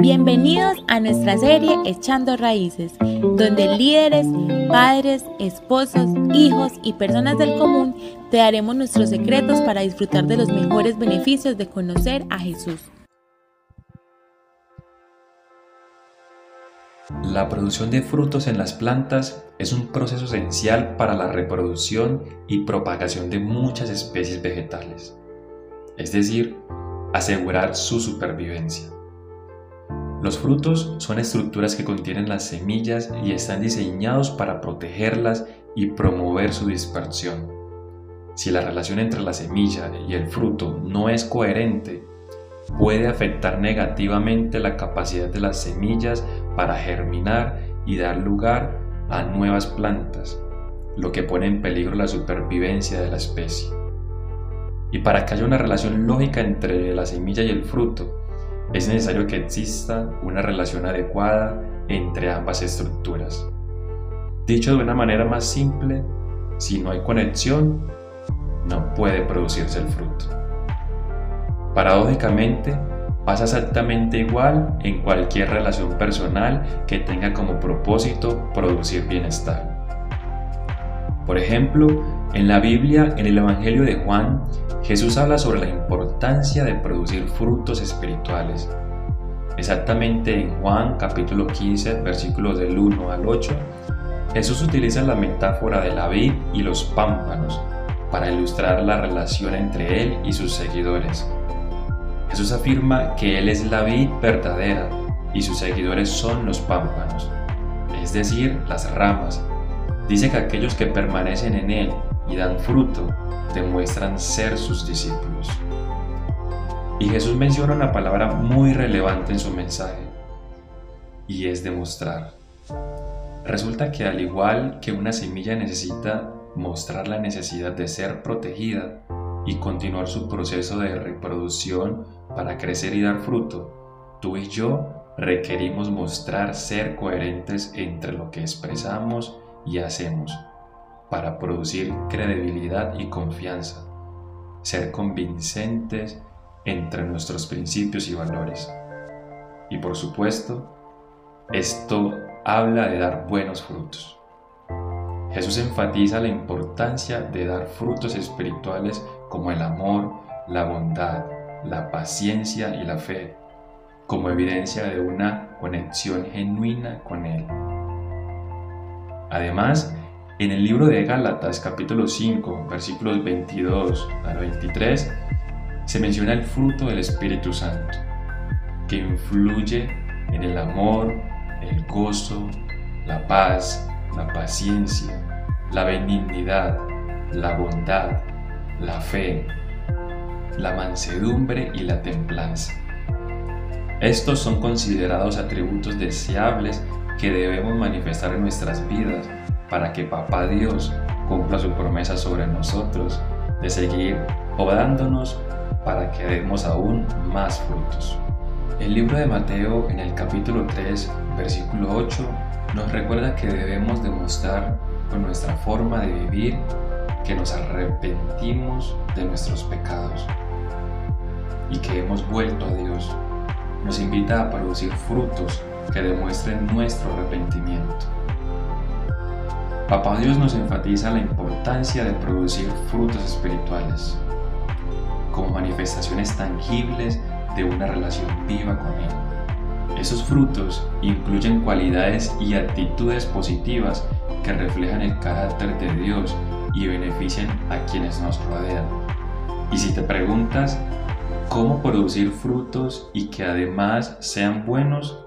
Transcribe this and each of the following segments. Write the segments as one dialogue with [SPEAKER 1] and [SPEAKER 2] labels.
[SPEAKER 1] Bienvenidos a nuestra serie Echando Raíces, donde líderes, padres, esposos, hijos y personas del común te daremos nuestros secretos para disfrutar de los mejores beneficios de conocer a Jesús.
[SPEAKER 2] La producción de frutos en las plantas es un proceso esencial para la reproducción y propagación de muchas especies vegetales, es decir, asegurar su supervivencia. Los frutos son estructuras que contienen las semillas y están diseñados para protegerlas y promover su dispersión. Si la relación entre la semilla y el fruto no es coherente, puede afectar negativamente la capacidad de las semillas para germinar y dar lugar a nuevas plantas, lo que pone en peligro la supervivencia de la especie. Y para que haya una relación lógica entre la semilla y el fruto, es necesario que exista una relación adecuada entre ambas estructuras. Dicho de una manera más simple, si no hay conexión, no puede producirse el fruto. Paradójicamente, pasa exactamente igual en cualquier relación personal que tenga como propósito producir bienestar. Por ejemplo, en la Biblia, en el Evangelio de Juan, Jesús habla sobre la importancia de producir frutos espirituales. Exactamente en Juan capítulo 15, versículos del 1 al 8, Jesús utiliza la metáfora de la vid y los pámpanos para ilustrar la relación entre él y sus seguidores. Jesús afirma que Él es la vid verdadera y sus seguidores son los pámpanos, es decir, las ramas. Dice que aquellos que permanecen en Él y dan fruto demuestran ser sus discípulos. Y Jesús menciona una palabra muy relevante en su mensaje, y es demostrar. Resulta que al igual que una semilla necesita mostrar la necesidad de ser protegida y continuar su proceso de reproducción para crecer y dar fruto, tú y yo requerimos mostrar ser coherentes entre lo que expresamos y hacemos para producir credibilidad y confianza, ser convincentes entre nuestros principios y valores. Y por supuesto, esto habla de dar buenos frutos. Jesús enfatiza la importancia de dar frutos espirituales como el amor, la bondad, la paciencia y la fe, como evidencia de una conexión genuina con Él. Además, en el libro de Gálatas capítulo 5 versículos 22 al 23 se menciona el fruto del Espíritu Santo, que influye en el amor, el gozo, la paz, la paciencia, la benignidad, la bondad, la fe, la mansedumbre y la templanza. Estos son considerados atributos deseables que debemos manifestar en nuestras vidas para que Papá Dios cumpla su promesa sobre nosotros de seguir podándonos para que demos aún más frutos. El libro de Mateo en el capítulo 3, versículo 8, nos recuerda que debemos demostrar con nuestra forma de vivir que nos arrepentimos de nuestros pecados y que hemos vuelto a Dios. Nos invita a producir frutos que demuestren nuestro arrepentimiento. Papá Dios nos enfatiza la importancia de producir frutos espirituales como manifestaciones tangibles de una relación viva con Él. Esos frutos incluyen cualidades y actitudes positivas que reflejan el carácter de Dios y benefician a quienes nos rodean. Y si te preguntas cómo producir frutos y que además sean buenos,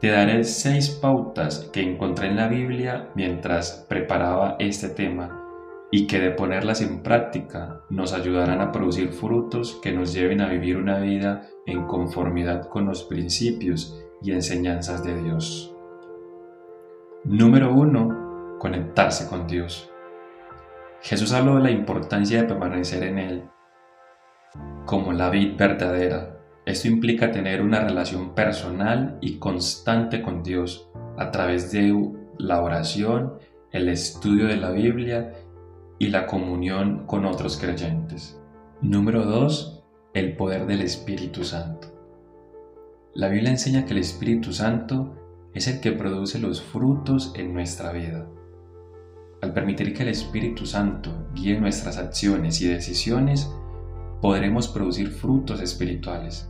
[SPEAKER 2] te daré seis pautas que encontré en la Biblia mientras preparaba este tema y que de ponerlas en práctica nos ayudarán a producir frutos que nos lleven a vivir una vida en conformidad con los principios y enseñanzas de Dios. Número 1. Conectarse con Dios. Jesús habló de la importancia de permanecer en Él como la vid verdadera esto implica tener una relación personal y constante con Dios a través de la oración, el estudio de la Biblia y la comunión con otros creyentes. Número 2. El poder del Espíritu Santo. La Biblia enseña que el Espíritu Santo es el que produce los frutos en nuestra vida. Al permitir que el Espíritu Santo guíe nuestras acciones y decisiones, podremos producir frutos espirituales.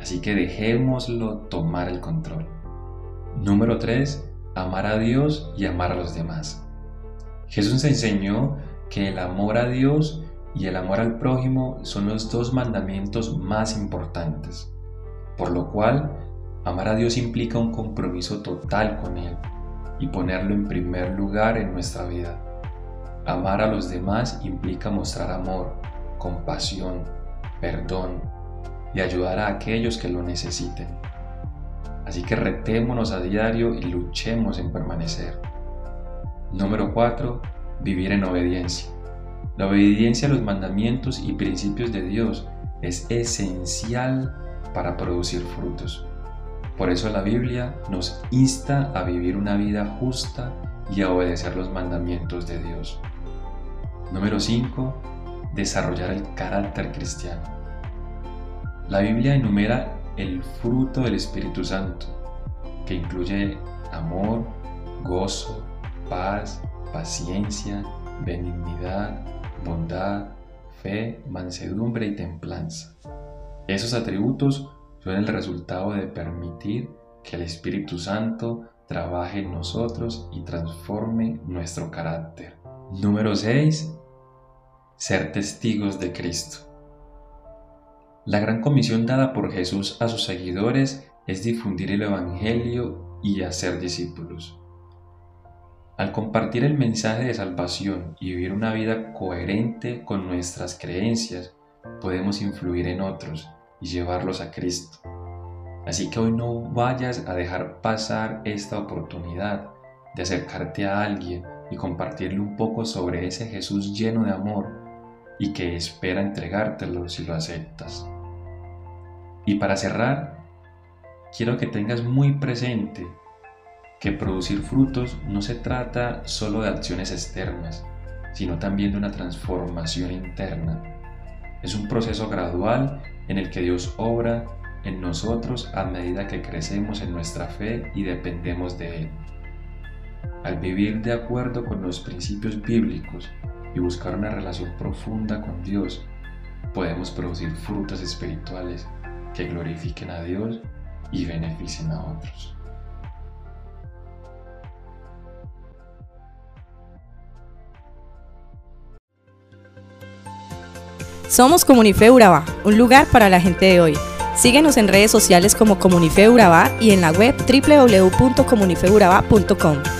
[SPEAKER 2] Así que dejémoslo tomar el control. Número 3. Amar a Dios y amar a los demás. Jesús enseñó que el amor a Dios y el amor al prójimo son los dos mandamientos más importantes, por lo cual amar a Dios implica un compromiso total con Él y ponerlo en primer lugar en nuestra vida. Amar a los demás implica mostrar amor, compasión, perdón y ayudar a aquellos que lo necesiten. Así que retémonos a diario y luchemos en permanecer. Número 4. Vivir en obediencia. La obediencia a los mandamientos y principios de Dios es esencial para producir frutos. Por eso la Biblia nos insta a vivir una vida justa y a obedecer los mandamientos de Dios. Número 5. Desarrollar el carácter cristiano. La Biblia enumera el fruto del Espíritu Santo, que incluye amor, gozo, paz, paciencia, benignidad, bondad, fe, mansedumbre y templanza. Esos atributos son el resultado de permitir que el Espíritu Santo trabaje en nosotros y transforme nuestro carácter. Número 6. Ser testigos de Cristo. La gran comisión dada por Jesús a sus seguidores es difundir el Evangelio y hacer discípulos. Al compartir el mensaje de salvación y vivir una vida coherente con nuestras creencias, podemos influir en otros y llevarlos a Cristo. Así que hoy no vayas a dejar pasar esta oportunidad de acercarte a alguien y compartirle un poco sobre ese Jesús lleno de amor y que espera entregártelo si lo aceptas. Y para cerrar, quiero que tengas muy presente que producir frutos no se trata solo de acciones externas, sino también de una transformación interna. Es un proceso gradual en el que Dios obra en nosotros a medida que crecemos en nuestra fe y dependemos de Él. Al vivir de acuerdo con los principios bíblicos y buscar una relación profunda con Dios, podemos producir frutos espirituales que glorifiquen a Dios y beneficien a otros.
[SPEAKER 3] Somos Comunife Urabá, un lugar para la gente de hoy. Síguenos en redes sociales como Comunife Urabá y en la web www.comunifeurabá.com.